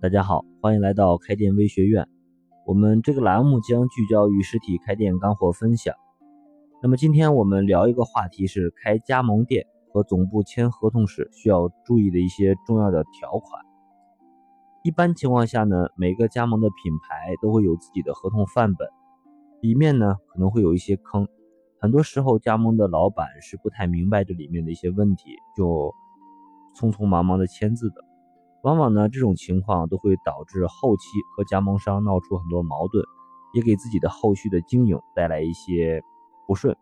大家好，欢迎来到开店微学院。我们这个栏目将聚焦于实体开店干货分享。那么今天我们聊一个话题是开加盟店和总部签合同时需要注意的一些重要的条款。一般情况下呢，每个加盟的品牌都会有自己的合同范本，里面呢可能会有一些坑。很多时候加盟的老板是不太明白这里面的一些问题，就匆匆忙忙的签字的。往往呢，这种情况都会导致后期和加盟商闹出很多矛盾，也给自己的后续的经营带来一些不顺。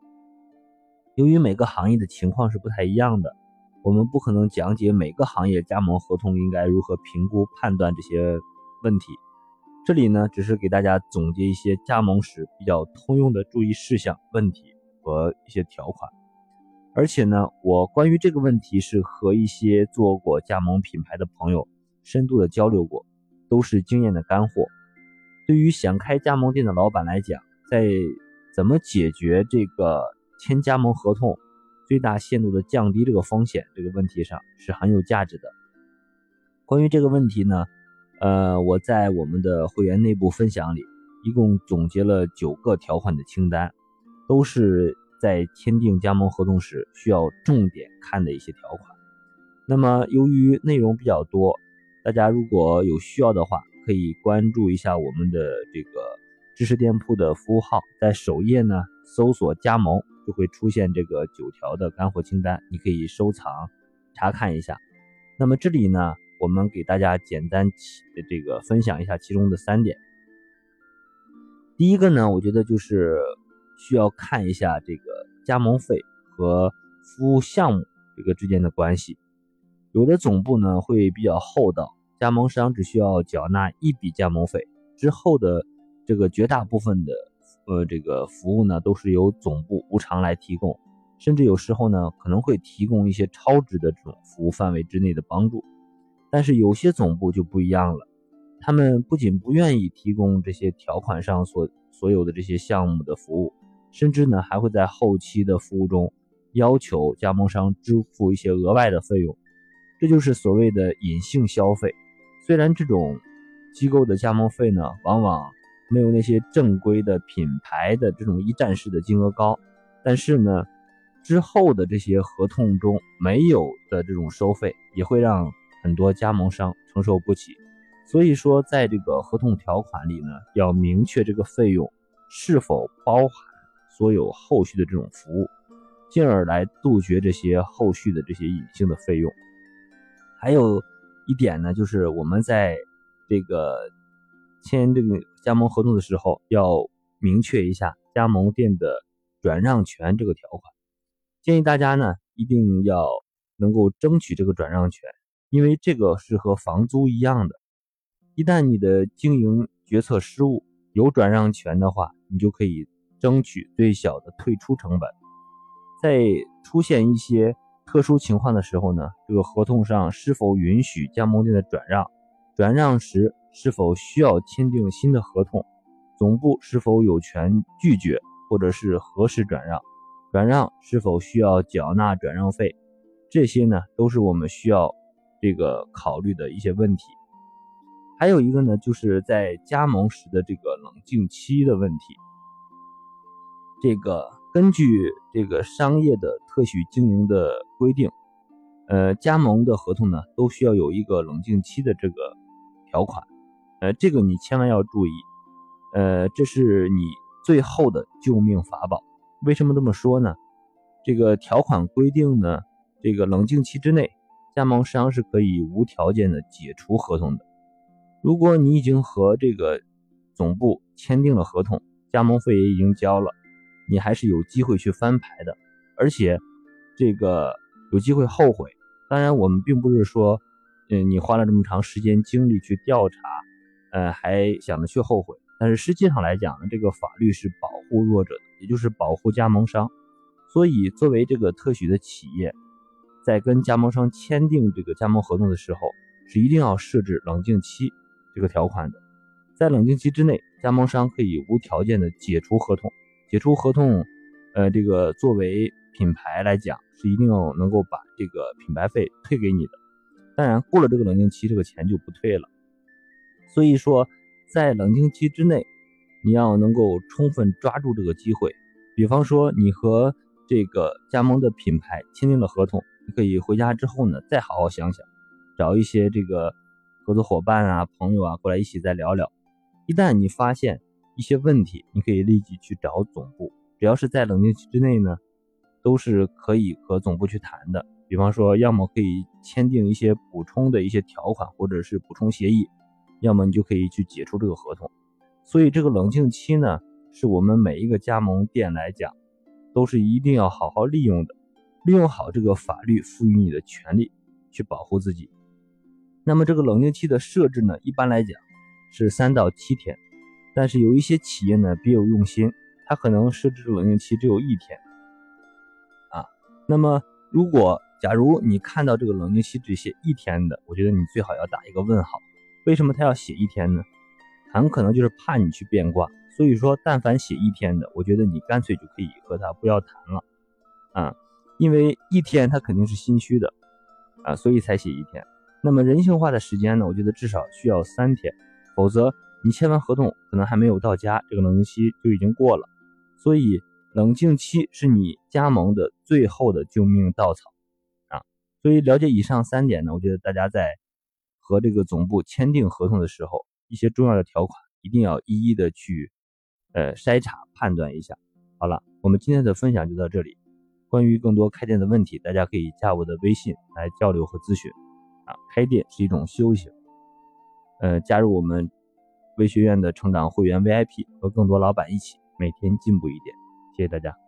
由于每个行业的情况是不太一样的，我们不可能讲解每个行业加盟合同应该如何评估判断这些问题。这里呢，只是给大家总结一些加盟时比较通用的注意事项、问题和一些条款。而且呢，我关于这个问题是和一些做过加盟品牌的朋友深度的交流过，都是经验的干货。对于想开加盟店的老板来讲，在怎么解决这个签加盟合同最大限度的降低这个风险这个问题上是很有价值的。关于这个问题呢，呃，我在我们的会员内部分享里，一共总结了九个条款的清单，都是。在签订加盟合同时，需要重点看的一些条款。那么，由于内容比较多，大家如果有需要的话，可以关注一下我们的这个知识店铺的服务号，在首页呢搜索“加盟”，就会出现这个九条的干货清单，你可以收藏查看一下。那么这里呢，我们给大家简单这个分享一下其中的三点。第一个呢，我觉得就是。需要看一下这个加盟费和服务项目这个之间的关系。有的总部呢会比较厚道，加盟商只需要缴纳一笔加盟费，之后的这个绝大部分的呃这个服务呢都是由总部无偿来提供，甚至有时候呢可能会提供一些超值的这种服务范围之内的帮助。但是有些总部就不一样了，他们不仅不愿意提供这些条款上所所有的这些项目的服务。甚至呢，还会在后期的服务中要求加盟商支付一些额外的费用，这就是所谓的隐性消费。虽然这种机构的加盟费呢，往往没有那些正规的品牌的这种一站式的金额高，但是呢，之后的这些合同中没有的这种收费，也会让很多加盟商承受不起。所以说，在这个合同条款里呢，要明确这个费用是否包含。所有后续的这种服务，进而来杜绝这些后续的这些隐性的费用。还有一点呢，就是我们在这个签这个加盟合同的时候，要明确一下加盟店的转让权这个条款。建议大家呢，一定要能够争取这个转让权，因为这个是和房租一样的。一旦你的经营决策失误，有转让权的话，你就可以。争取最小的退出成本，在出现一些特殊情况的时候呢，这个合同上是否允许加盟店的转让？转让时是否需要签订新的合同？总部是否有权拒绝或者是何时转让？转让是否需要缴纳转让费？这些呢，都是我们需要这个考虑的一些问题。还有一个呢，就是在加盟时的这个冷静期的问题。这个根据这个商业的特许经营的规定，呃，加盟的合同呢都需要有一个冷静期的这个条款，呃，这个你千万要注意，呃，这是你最后的救命法宝。为什么这么说呢？这个条款规定呢，这个冷静期之内，加盟商是可以无条件的解除合同的。如果你已经和这个总部签订了合同，加盟费也已经交了。你还是有机会去翻牌的，而且这个有机会后悔。当然，我们并不是说，嗯，你花了这么长时间精力去调查，呃，还想着去后悔。但是实际上来讲呢，这个法律是保护弱者的，也就是保护加盟商。所以，作为这个特许的企业，在跟加盟商签订这个加盟合同的时候，是一定要设置冷静期这个条款的。在冷静期之内，加盟商可以无条件的解除合同。解除合同，呃，这个作为品牌来讲，是一定要能够把这个品牌费退给你的。当然，过了这个冷静期，这个钱就不退了。所以说，在冷静期之内，你要能够充分抓住这个机会。比方说，你和这个加盟的品牌签订了合同，你可以回家之后呢，再好好想想，找一些这个合作伙伴啊、朋友啊过来一起再聊聊。一旦你发现一些问题，你可以立即去找总部。只要是在冷静期之内呢，都是可以和总部去谈的。比方说，要么可以签订一些补充的一些条款，或者是补充协议，要么你就可以去解除这个合同。所以这个冷静期呢，是我们每一个加盟店来讲，都是一定要好好利用的，利用好这个法律赋予你的权利，去保护自己。那么这个冷静期的设置呢，一般来讲是三到七天，但是有一些企业呢别有用心，它可能设置冷静期只有一天，那么如果假如你看到这个冷静期只写一天的，我觉得你最好要打一个问号。为什么他要写一天呢？很可能就是怕你去变卦。所以说，但凡写一天的，我觉得你干脆就可以和他不要谈了啊，因为一天他肯定是心虚的啊，所以才写一天。那么人性化的时间呢？我觉得至少需要三天，否则你签完合同可能还没有到家，这个冷静期就已经过了。所以冷静期是你加盟的最后的救命稻草。啊所以了解以上三点呢，我觉得大家在和这个总部签订合同的时候，一些重要的条款一定要一一的去呃筛查判断一下。好了，我们今天的分享就到这里。关于更多开店的问题，大家可以加我的微信来交流和咨询。啊，开店是一种修行。呃，加入我们微学院的成长会员 VIP，和更多老板一起每天进步一点。谢谢大家。